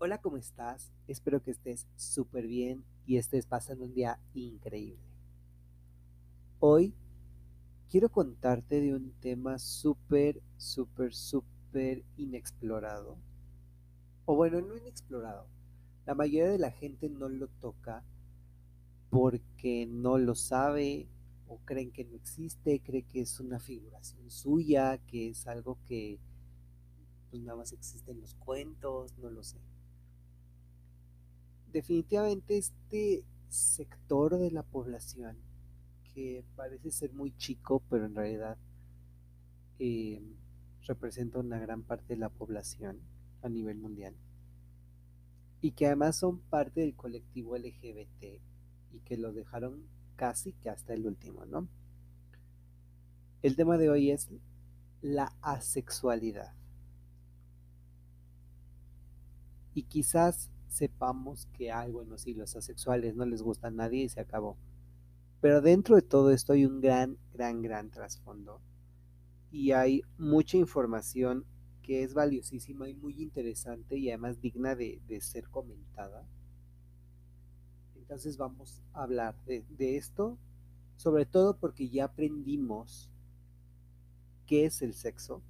Hola, ¿cómo estás? Espero que estés súper bien y estés pasando un día increíble. Hoy quiero contarte de un tema súper, súper, súper inexplorado. O bueno, no inexplorado. La mayoría de la gente no lo toca porque no lo sabe o creen que no existe, cree que es una figuración suya, que es algo que pues nada más existe en los cuentos, no lo sé definitivamente este sector de la población que parece ser muy chico, pero en realidad eh, representa una gran parte de la población a nivel mundial y que además son parte del colectivo LGBT y que lo dejaron casi que hasta el último, ¿no? El tema de hoy es la asexualidad. Y quizás sepamos que hay, bueno, sí, los asexuales no les gusta a nadie y se acabó. Pero dentro de todo esto hay un gran, gran, gran trasfondo. Y hay mucha información que es valiosísima y muy interesante y además digna de, ser comentada. Entonces vamos a hablar de, de esto, sobre todo porque ya aprendimos qué es el sexo,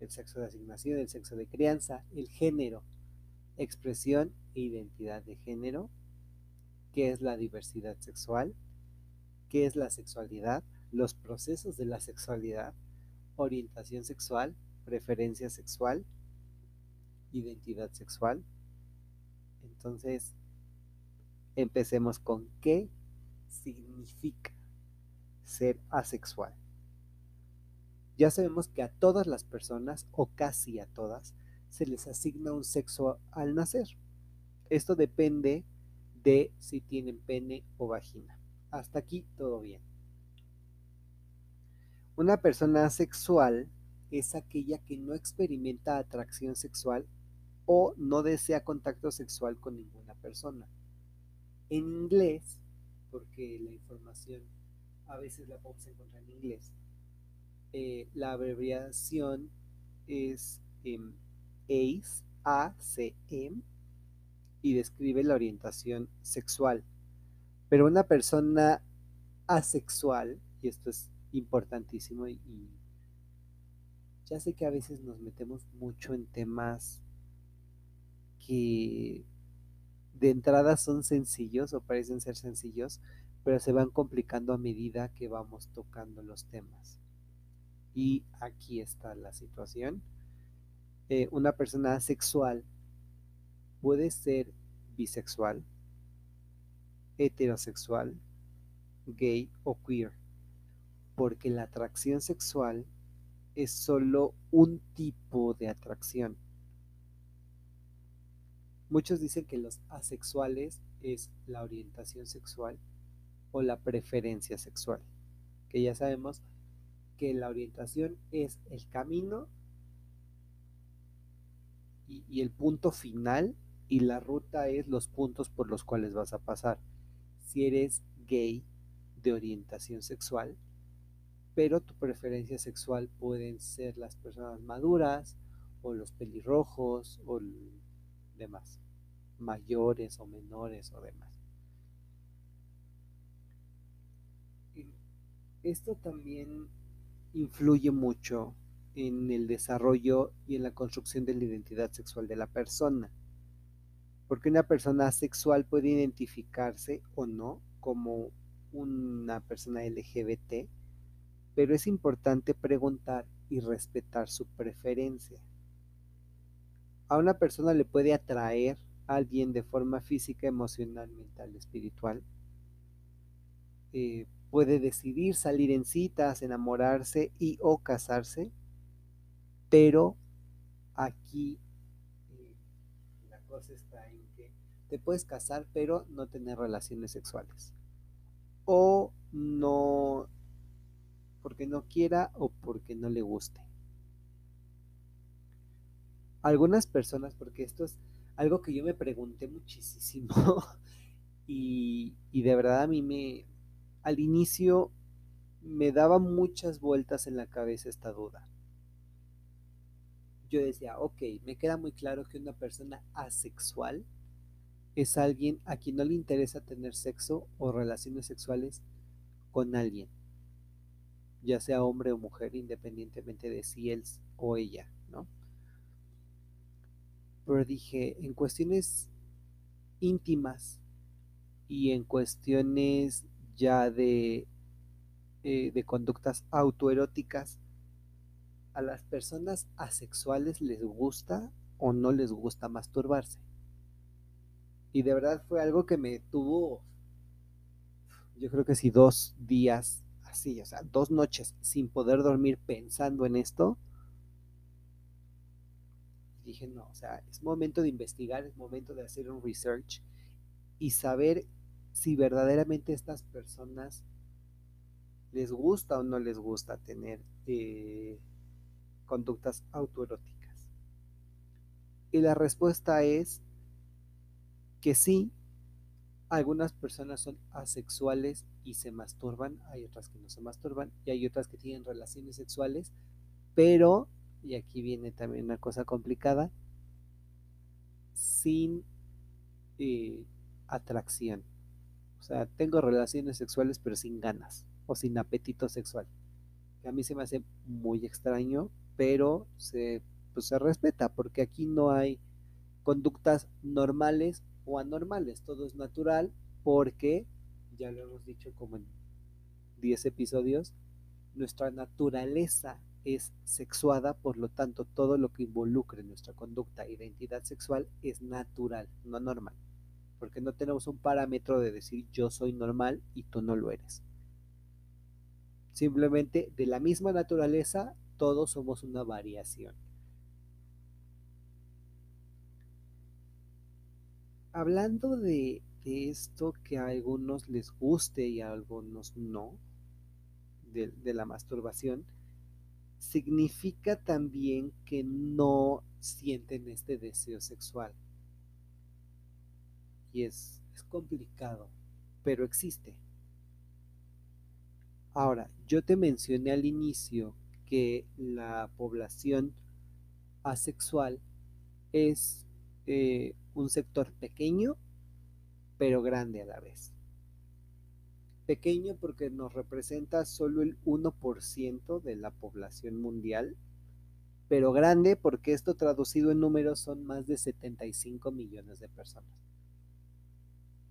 el sexo de asignación, el sexo de crianza, el género, expresión e identidad de género, qué es la diversidad sexual, qué es la sexualidad, los procesos de la sexualidad, orientación sexual, preferencia sexual, identidad sexual. Entonces, empecemos con qué significa ser asexual. Ya sabemos que a todas las personas, o casi a todas, se les asigna un sexo al nacer. Esto depende de si tienen pene o vagina. Hasta aquí todo bien. Una persona asexual es aquella que no experimenta atracción sexual o no desea contacto sexual con ninguna persona. En inglés, porque la información a veces la podemos encontrar en inglés, eh, la abreviación es em, ACE, ACM, y describe la orientación sexual. Pero una persona asexual, y esto es importantísimo, y, ya sé que a veces nos metemos mucho en temas que de entrada son sencillos o parecen ser sencillos, pero se van complicando a medida que vamos tocando los temas. Y aquí está la situación. Eh, una persona asexual puede ser bisexual, heterosexual, gay o queer, porque la atracción sexual es solo un tipo de atracción. Muchos dicen que los asexuales es la orientación sexual o la preferencia sexual, que ya sabemos que la orientación es el camino y, el punto final y la ruta es los puntos por los cuales vas a pasar. Si eres gay de orientación sexual, pero tu preferencia sexual pueden ser las personas maduras o los pelirrojos o demás, mayores o menores o demás. Esto también influye mucho en el desarrollo y en la construcción de la identidad sexual de la persona. Porque una persona sexual puede identificarse o no como una persona LGBT, pero es importante preguntar y respetar su preferencia. A una persona le puede atraer a alguien de forma física, emocional, mental, espiritual. Eh, puede decidir salir en citas, enamorarse y o casarse pero aquí eh, la cosa está en que te puedes casar, pero no tener relaciones sexuales. O no, porque no quiera o porque no le guste. Algunas personas, porque esto es algo que yo me pregunté muchísimo y, y de verdad a mí me, al inicio me daba muchas vueltas en la cabeza esta duda yo decía, ok, me queda muy claro que una persona asexual es alguien a quien no le interesa tener sexo o relaciones sexuales con alguien, ya sea hombre o mujer, independientemente de si él o ella, ¿no? Pero dije, en cuestiones íntimas y en cuestiones ya de, eh, de conductas autoeróticas, a las personas asexuales les gusta o no les gusta masturbarse. Y de verdad fue algo que me tuvo, yo creo que sí, dos días así, o sea, dos noches sin poder dormir pensando en esto. Dije, no, o sea, es momento de investigar, es momento de hacer un research y saber si verdaderamente estas personas les gusta o no les gusta tener eh, conductas autoeróticas. Y la respuesta es que sí, algunas personas son asexuales y se masturban, hay otras que no se masturban y hay otras que tienen relaciones sexuales, pero, y aquí viene también una cosa complicada, sin eh, atracción. O sea, tengo relaciones sexuales pero sin ganas o sin apetito sexual. A mí se me hace muy extraño, pero se, pues, se respeta porque aquí no hay conductas normales o anormales, todo es natural porque, ya lo hemos dicho como en 10 episodios, nuestra naturaleza es sexuada, por lo tanto todo lo que involucre nuestra conducta e identidad sexual es natural, no normal porque no tenemos un parámetro de decir yo soy normal y tú no lo eres. Simplemente de la misma naturaleza, todos somos una variación. Hablando de, esto que a algunos les guste y a algunos no, de la masturbación, significa también que no sienten este deseo sexual y es, complicado, pero existe. Ahora, yo te mencioné al inicio que la población asexual es eh, un sector pequeño, pero grande a la vez. Pequeño porque nos representa solo el 1% de la población mundial, pero grande porque esto traducido en números son más de 75 millones de personas.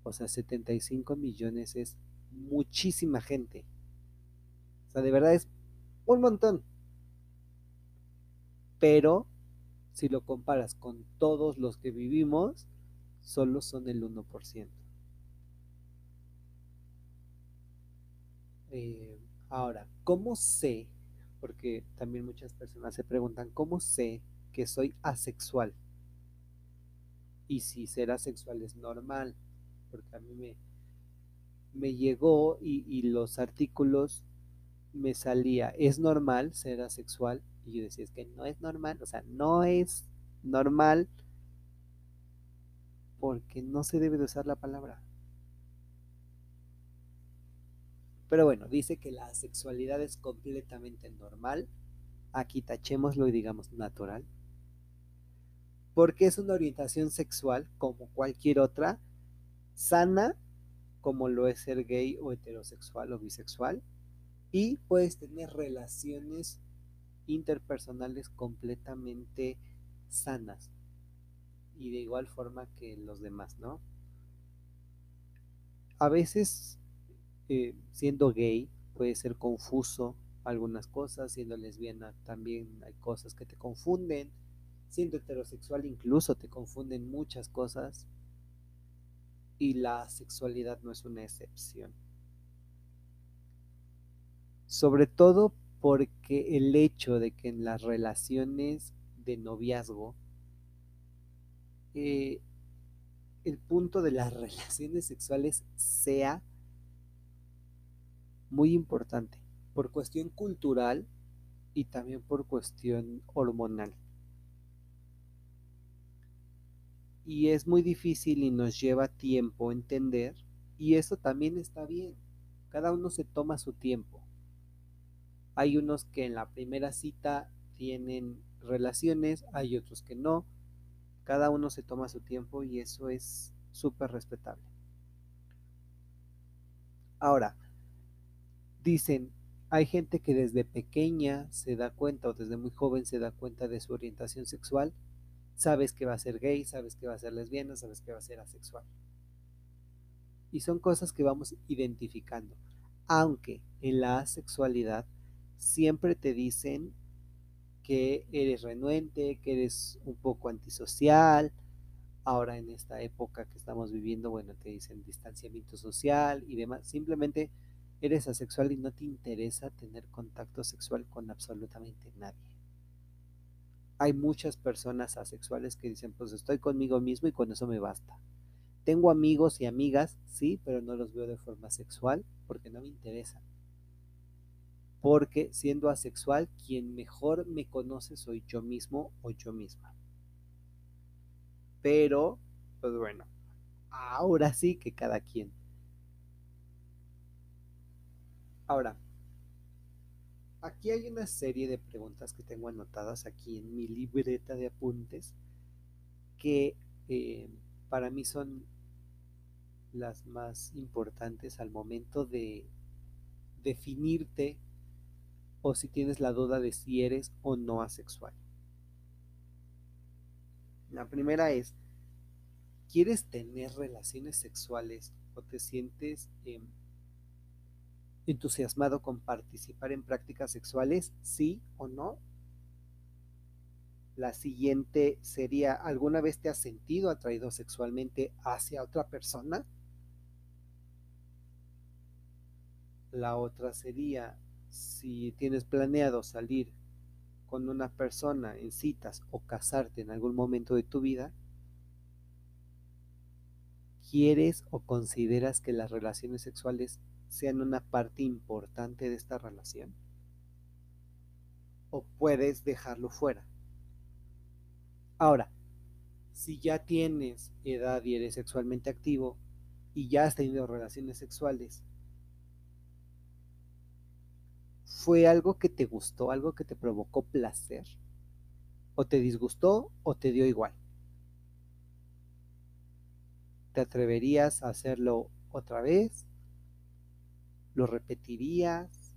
O sea, 75 millones es muchísima gente. O sea, de verdad es un montón. Pero si lo comparas con todos los que vivimos, solo son el 1%. Eh, ahora, ¿cómo sé? Porque también muchas personas se preguntan, ¿cómo sé que soy asexual? Y si ser asexual es normal porque a mí me, me llegó y, los artículos me salía, ¿es normal ser asexual? Y yo decía, es que no es normal, o sea, no es normal porque no se debe de usar la palabra. Pero bueno, dice que la sexualidad es completamente normal. Aquí tachémoslo y digamos natural. Porque es una orientación sexual como cualquier otra sana, como lo es ser gay o heterosexual o bisexual, y puedes tener relaciones interpersonales completamente sanas y de igual forma que los demás, ¿no? A veces, eh, siendo gay, puede ser confuso algunas cosas, siendo lesbiana también hay cosas que te confunden, siendo heterosexual incluso te confunden muchas cosas, y la sexualidad no es una excepción. Sobre todo porque el hecho de que en las relaciones de noviazgo eh, el punto de las relaciones sexuales sea muy importante por cuestión cultural y también por cuestión hormonal. y es muy difícil y nos lleva tiempo entender y eso también está bien. Cada uno se toma su tiempo. Hay unos que en la primera cita tienen relaciones, hay otros que no. Cada uno se toma su tiempo y eso es súper respetable. Ahora, dicen, hay gente que desde pequeña se da cuenta o desde muy joven se da cuenta de su orientación sexual. Sabes que va a ser gay, sabes que va a ser lesbiana, sabes que va a ser asexual. Y son cosas que vamos identificando. Aunque en la asexualidad siempre te dicen que eres renuente, que eres un poco antisocial. Ahora en esta época que estamos viviendo, bueno, te dicen distanciamiento social y demás. Simplemente eres asexual y no te interesa tener contacto sexual con absolutamente nadie. Hay muchas personas asexuales que dicen, pues estoy conmigo mismo y con eso me basta. Tengo amigos y amigas, sí, pero no los veo de forma sexual porque no me interesan. Porque siendo asexual, quien mejor me conoce soy yo mismo o yo misma. Pero, pues bueno, ahora sí que cada quien. Ahora, aquí hay una serie de preguntas que tengo anotadas aquí en mi libreta de apuntes que eh, para mí son las más importantes al momento de definirte o si tienes la duda de si eres o no asexual. La primera es, ¿quieres tener relaciones sexuales o te sientes em, entusiasmado con participar en prácticas sexuales? ¿Sí o no? La siguiente sería, ¿alguna vez te has sentido atraído sexualmente hacia otra persona? La otra sería, si tienes planeado salir con una persona en citas o casarte en algún momento de tu vida, ¿quieres o consideras que las relaciones sexuales sean una parte importante de esta relación? ¿O puedes dejarlo fuera? Ahora, si ya tienes edad y eres sexualmente activo y ya has tenido relaciones sexuales, ¿fue algo que te gustó, algo que te provocó placer? ¿O te disgustó o te dio igual? ¿Te atreverías a hacerlo otra vez? ¿Lo repetirías?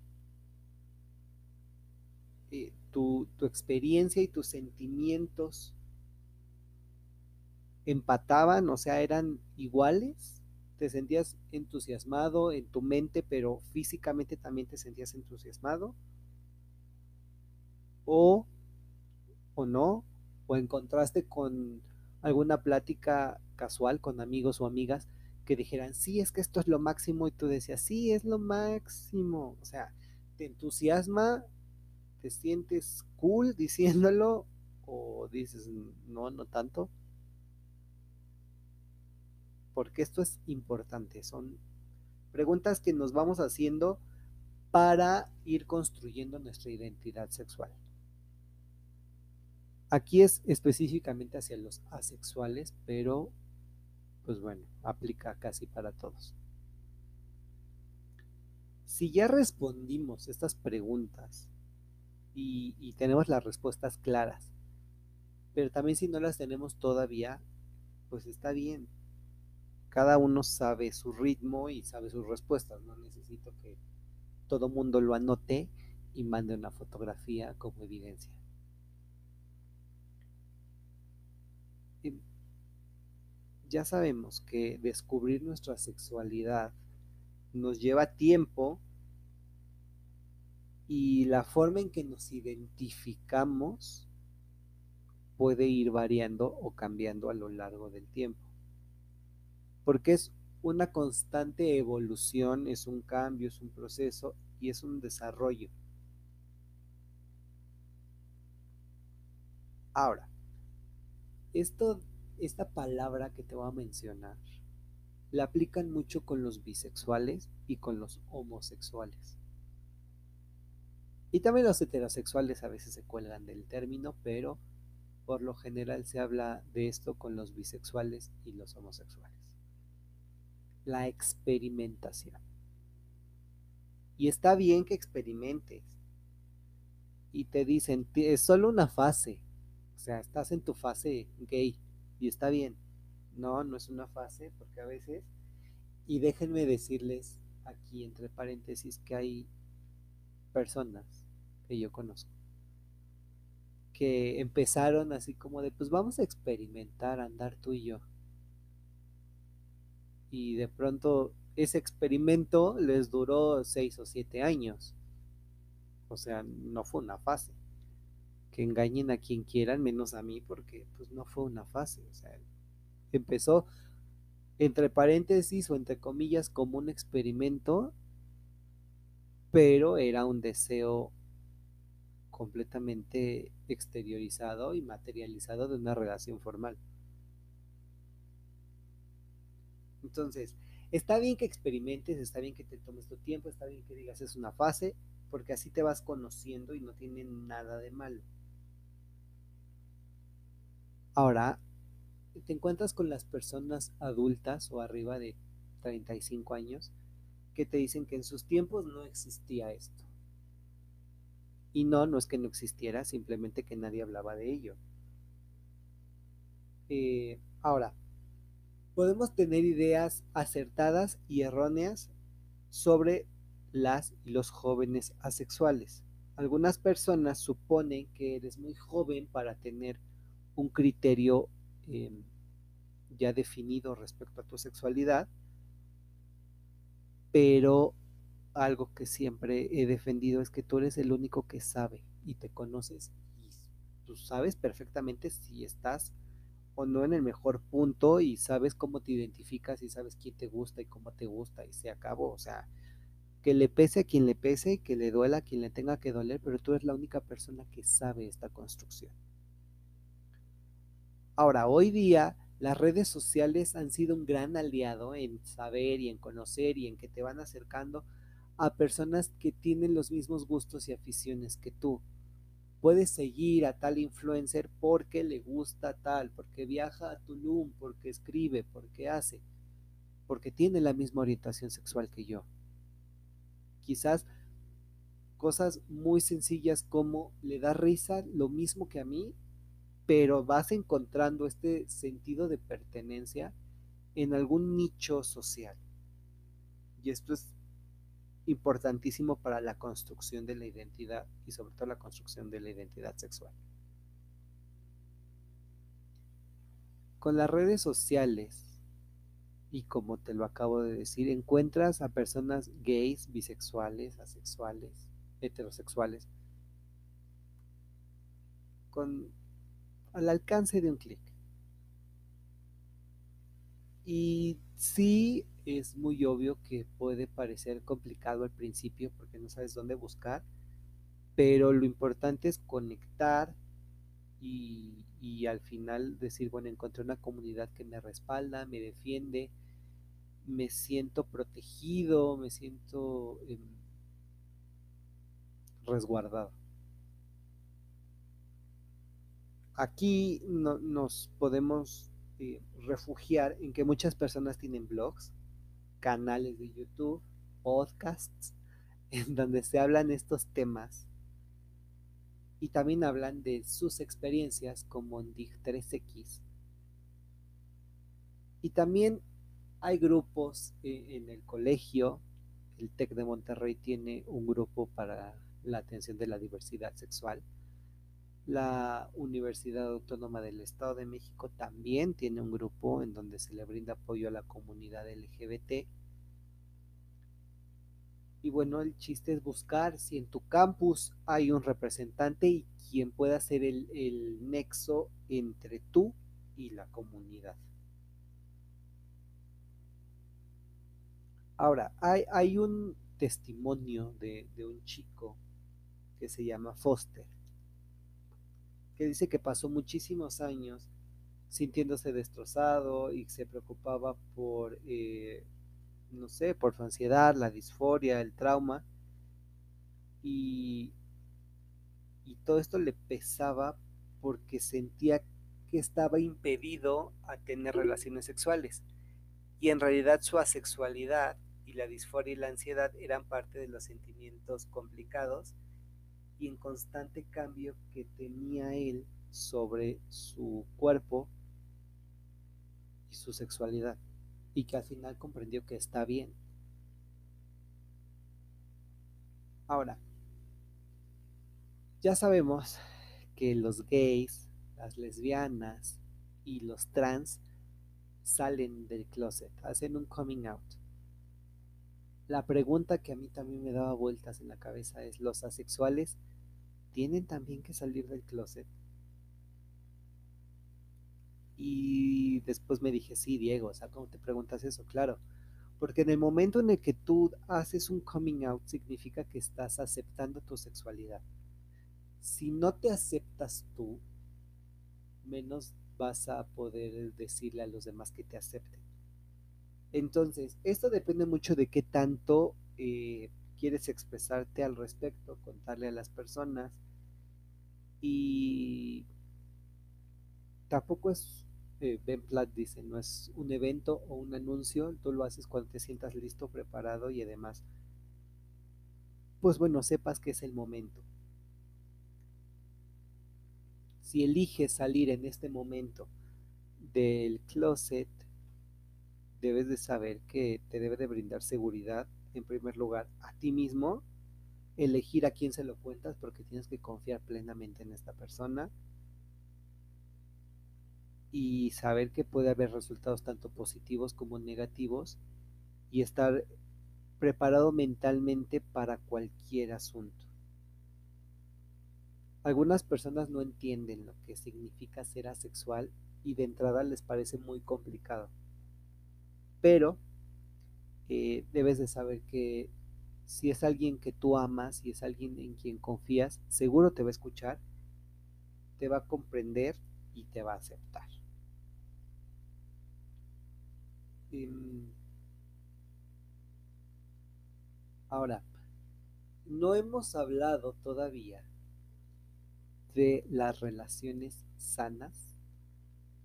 Eh, tu, tu experiencia y tus sentimientos empataban, o sea, eran iguales, te sentías entusiasmado en tu mente, pero físicamente también te sentías entusiasmado, o, o no, o encontraste con alguna plática casual con amigos o amigas que dijeran, sí, es que esto es lo máximo, y tú decías, sí, es lo máximo, o sea, te entusiasma, te sientes cool diciéndolo, o dices, no, no tanto porque esto es importante. Son preguntas que nos vamos haciendo para ir construyendo nuestra identidad sexual. Aquí es específicamente hacia los asexuales, pero pues bueno, aplica casi para todos. Si ya respondimos estas preguntas y, y, tenemos las respuestas claras, pero también si no las tenemos todavía, pues está bien, cada uno sabe su ritmo y sabe sus respuestas. No necesito que todo mundo lo anote y mande una fotografía como evidencia. ya sabemos que descubrir nuestra sexualidad nos lleva tiempo y la forma en que nos identificamos puede ir variando o cambiando a lo largo del tiempo porque es una constante evolución, es un cambio, es un proceso y es un desarrollo. Ahora, esta palabra que te voy a mencionar, la aplican mucho con los bisexuales y con los homosexuales. Y también los heterosexuales a veces se cuelgan del término, pero por lo general se habla de esto con los bisexuales y los homosexuales la experimentación. Y está bien que experimentes, y te dicen, es solo una fase, o sea, estás en tu fase gay y está bien. No, no es una fase, porque a veces, y déjenme decirles aquí entre paréntesis que hay personas que yo conozco que empezaron así como de, pues vamos a experimentar, andar tú y yo. Y de pronto ese experimento les duró seis o siete años. O sea, no fue una fase. Que engañen a quien quieran, menos a mí, porque pues no fue una fase. O sea, empezó entre paréntesis o entre comillas como un experimento, pero era un deseo completamente exteriorizado y materializado de una relación formal. Entonces, está bien que experimentes, está bien que te tomes tu tiempo, está bien que digas es una fase, porque así te vas conociendo y no tiene nada de malo. Ahora, te encuentras con las personas adultas o arriba de 35 años que te dicen que en sus tiempos no existía esto. Y no, no es que no existiera, simplemente que nadie hablaba de ello. Eh, ahora, podemos tener ideas acertadas y erróneas sobre las y los jóvenes asexuales. Algunas personas suponen que eres muy joven para tener un criterio em, ya definido respecto a tu sexualidad, pero algo que siempre he defendido es que tú eres el único que sabe y te conoces y tú sabes perfectamente si estás o no en el mejor punto y sabes cómo te identificas y sabes quién te gusta y cómo te gusta y se acabó, o sea, que le pese a quien le pese, que le duela a quien le tenga que doler, pero tú eres la única persona que sabe esta construcción. Ahora, hoy día las redes sociales han sido un gran aliado en saber y en conocer y en que te van acercando a personas que tienen los mismos gustos y aficiones que tú. Puedes seguir a tal influencer porque le gusta tal, porque viaja a Tulum, porque escribe, porque hace, porque tiene la misma orientación sexual que yo. Quizás cosas muy sencillas como le da risa lo mismo que a mí, pero vas encontrando este sentido de pertenencia en algún nicho social. Y esto es importantísimo para la construcción de la identidad y sobre todo la construcción de la identidad sexual. Con las redes sociales, y como te lo acabo de decir, encuentras a personas gays, bisexuales, asexuales, heterosexuales, con al alcance de un clic. Y sí es muy obvio que puede parecer complicado al principio porque no sabes dónde buscar, pero lo importante es conectar y, al final decir, bueno, encontré una comunidad que me respalda, me defiende, me siento protegido, me siento em, resguardado. Aquí no, nos podemos eh, refugiar en que muchas personas tienen blogs, canales de YouTube, podcasts, en donde se hablan estos temas y también hablan de sus experiencias como en DIG 3X. Y también hay grupos eh, en el colegio, el TEC de Monterrey tiene un grupo para la atención de la diversidad sexual. La Universidad Autónoma del Estado de México también tiene un grupo en donde se le brinda apoyo a la comunidad LGBT. Y bueno, el chiste es buscar si en tu campus hay un representante y quien pueda ser el, el nexo entre tú y la comunidad. Ahora, hay, hay un testimonio de, de un chico que se llama Foster que dice que pasó muchísimos años sintiéndose destrozado y se preocupaba por, eh, no sé, por su ansiedad, la disforia, el trauma. Y, y todo esto le pesaba porque sentía que estaba impedido a tener relaciones sexuales. Y en realidad su asexualidad y la disforia y la ansiedad eran parte de los sentimientos complicados y en constante cambio que tenía él sobre su cuerpo y su sexualidad y que al final comprendió que está bien. Ahora, ya sabemos que los gays, las lesbianas y los trans salen del closet, hacen un coming out. La pregunta que a mí también me daba vueltas en la cabeza es, ¿los asexuales tienen también que salir del closet? Y después me dije, sí, Diego, o sea, ¿cómo te preguntas eso? Claro, porque en el momento en el que tú haces un coming out significa que estás aceptando tu sexualidad. Si no te aceptas tú, menos vas a poder decirle a los demás que te acepten. Entonces, esto depende mucho de qué tanto eh, quieres expresarte al respecto, contarle a las personas. Y tampoco es, eh, Ben Platt dice, no es un evento o un anuncio, tú lo haces cuando te sientas listo, preparado y además, pues bueno, sepas que es el momento. Si eliges salir en este momento del closet, debes de saber que te debe de brindar seguridad, en primer lugar, a ti mismo, elegir a quién se lo cuentas porque tienes que confiar plenamente en esta persona y saber que puede haber resultados tanto positivos como negativos y estar preparado mentalmente para cualquier asunto. Algunas personas no entienden lo que significa ser asexual y de entrada les parece muy complicado pero eh, debes de saber que si es alguien que tú amas, si es alguien en quien confías, seguro te va a escuchar, te va a comprender y te va a aceptar. Em, ahora, no hemos hablado todavía de las relaciones sanas.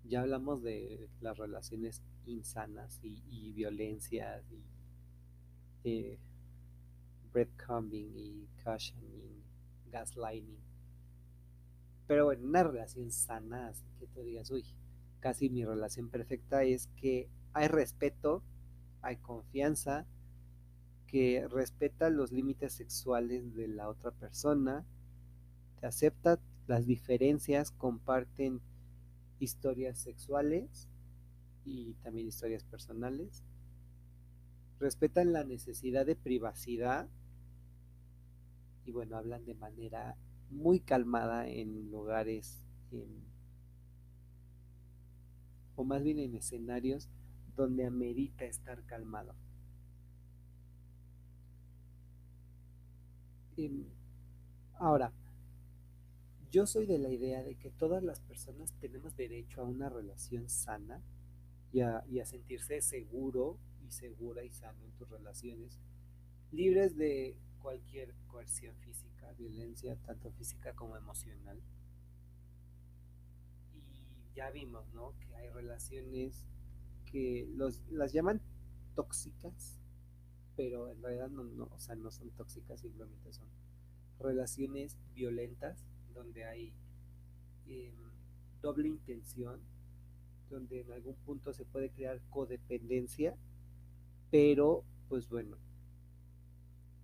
Ya hablamos de las relaciones insanas y, violencias y eh, breadcrumbing y cushioning, gaslighting. Pero bueno, una relación sana, así que tú digas, uy, casi mi relación perfecta es que hay respeto, hay confianza, que respeta los límites sexuales de la otra persona, te acepta las diferencias, comparten historias sexuales y también historias personales. Respetan la necesidad de privacidad y bueno, hablan de manera muy calmada en lugares o más bien en escenarios donde amerita estar calmado. Em, ahora, yo soy de la idea de que todas las personas tenemos derecho a una relación sana y a, sentirse seguro y segura y sano en tus relaciones, libres de cualquier coerción física, violencia, tanto física como emocional. Y ya vimos, ¿no? Que hay relaciones que los, las llaman tóxicas, pero en realidad no, no, o sea, no son tóxicas, simplemente son relaciones violentas donde hay em, doble intención donde en algún punto se puede crear codependencia, pero pues bueno,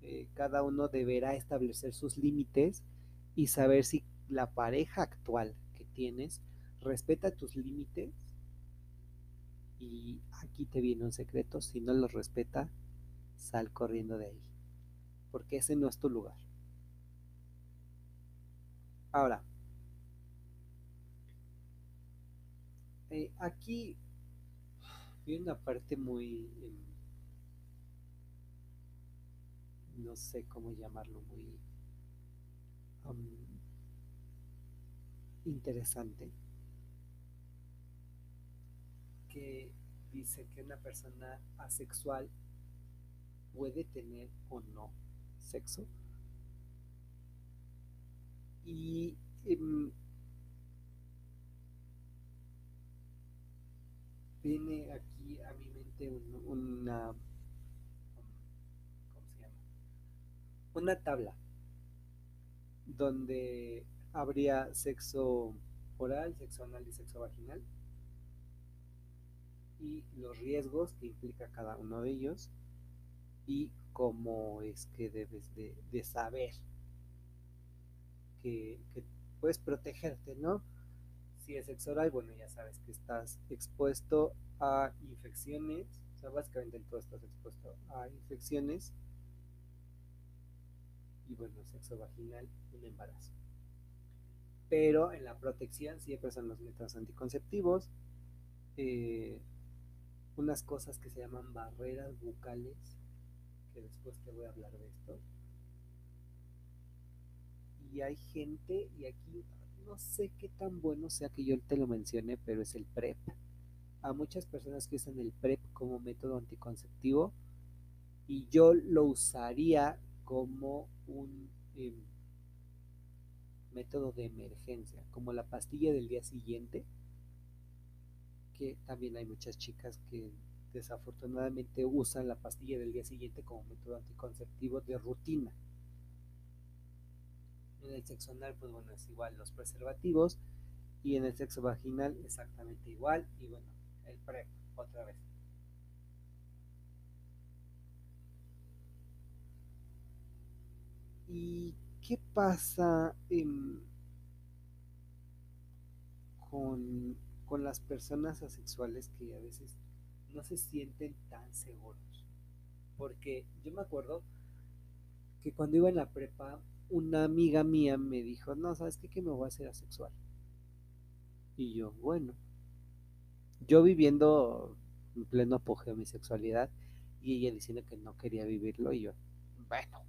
eh, cada uno deberá establecer sus límites y saber si la pareja actual que tienes respeta tus límites y aquí te viene un secreto, si no los respeta, sal corriendo de ahí, porque ese no es tu lugar. Ahora, Aquí viene una parte muy, em, no sé cómo llamarlo, muy interesante, que dice que una persona asexual puede tener o no sexo. Y em, viene aquí a mi mente una, ¿cómo se llama? Una tabla donde habría sexo oral, sexo anal y sexo vaginal y los riesgos que implica cada uno de ellos y cómo es que debes de, saber que, puedes protegerte, ¿no? Si es sexo oral, bueno, ya sabes que estás expuesto a infecciones, o sea, básicamente en todo estás expuesto a infecciones y bueno, sexo vaginal, un embarazo. Pero en la protección siempre son los métodos anticonceptivos, eh, unas cosas que se llaman barreras bucales, que después te voy a hablar de esto. Y hay gente, y aquí no sé qué tan bueno sea que yo te lo mencione, pero es el PrEP. A muchas personas que usan el PrEP como método anticonceptivo y yo lo usaría como un em, método de emergencia, como la pastilla del día siguiente que también hay muchas chicas que desafortunadamente usan la pastilla del día siguiente como método anticonceptivo de rutina. En el sexo anal, pues bueno, es igual los preservativos y en el sexo vaginal exactamente igual y bueno, el PrEP otra vez. ¿Y qué pasa con con las personas asexuales que a veces no se sienten tan seguros. Porque yo me acuerdo que cuando iba en la prepa, una amiga mía me dijo, no, ¿sabes qué? Que me voy a hacer asexual. Y yo, bueno, yo viviendo en pleno apogeo mi sexualidad y ella diciendo que no quería vivirlo y yo, bueno.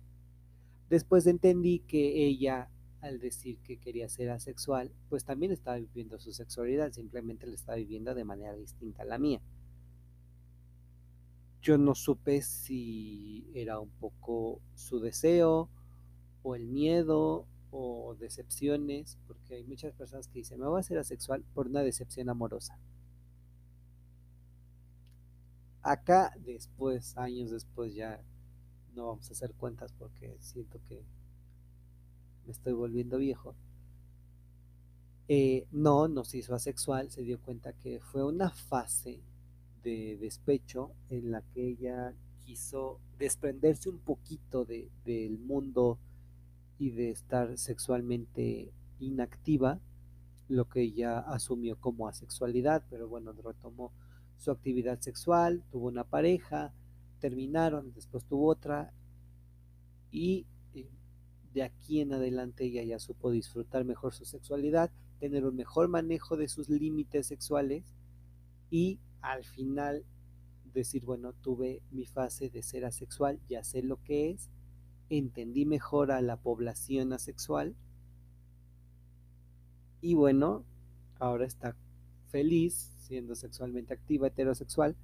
Después entendí que ella al decir que quería ser asexual, pues también estaba viviendo su sexualidad, simplemente la estaba viviendo de manera distinta a la mía. Yo no supe si era un poco su deseo o el miedo o decepciones, porque hay muchas personas que dicen, me voy a ser asexual por una decepción amorosa. Acá después, años después ya no vamos a hacer cuentas porque siento que me estoy volviendo viejo, eh, no, no se hizo asexual, se dio cuenta que fue una fase de despecho en la que ella quiso desprenderse un poquito de, del mundo y de estar sexualmente inactiva, lo que ella asumió como asexualidad, pero bueno, retomó su actividad sexual, tuvo una pareja, terminaron, después tuvo otra y eh, de aquí en adelante ella ya supo disfrutar mejor su sexualidad, tener un mejor manejo de sus límites sexuales y al final decir, bueno, tuve mi fase de ser asexual, ya sé lo que es, entendí mejor a la población asexual y bueno, ahora está feliz siendo sexualmente activa, heterosexual,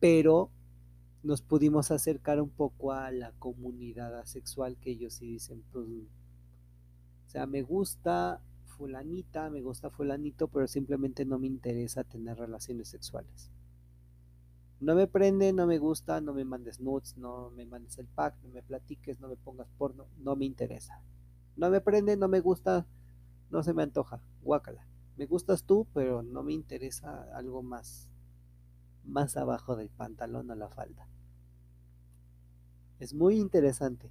pero nos pudimos acercar un poco a la comunidad asexual que ellos sí dicen, pues, o sea, me gusta fulanita, me gusta fulanito, pero simplemente no me interesa tener relaciones sexuales. No me prende, no me gusta, no me mandes nudes, no me mandes el pack, no me platiques, no me pongas porno, no me interesa. No me prende, no me gusta, no se me antoja, guácala. Me gustas tú, pero no me interesa algo más más abajo del pantalón o la falda. Es muy interesante.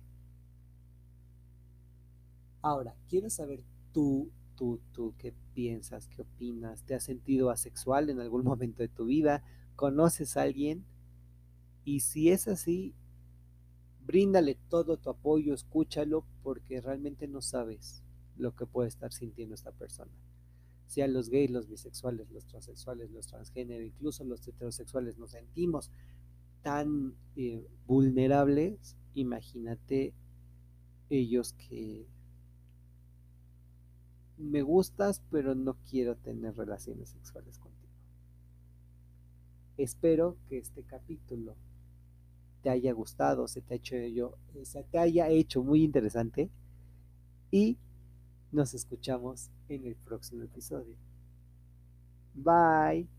Ahora, quiero saber tú, tú, tú, qué piensas, qué opinas. ¿Te has sentido asexual en algún momento de tu vida? ¿Conoces a alguien? Y si es así, bríndale todo tu apoyo, escúchalo, porque realmente no sabes lo que puede estar sintiendo esta persona sean los gays, los bisexuales, los transexuales, los transgénero, incluso los heterosexuales, nos sentimos tan eh, vulnerables, imagínate ellos que me gustas, pero no quiero tener relaciones sexuales contigo. Espero que este capítulo te haya gustado, se te, haya hecho muy interesante y nos escuchamos en el próximo episodio. Bye.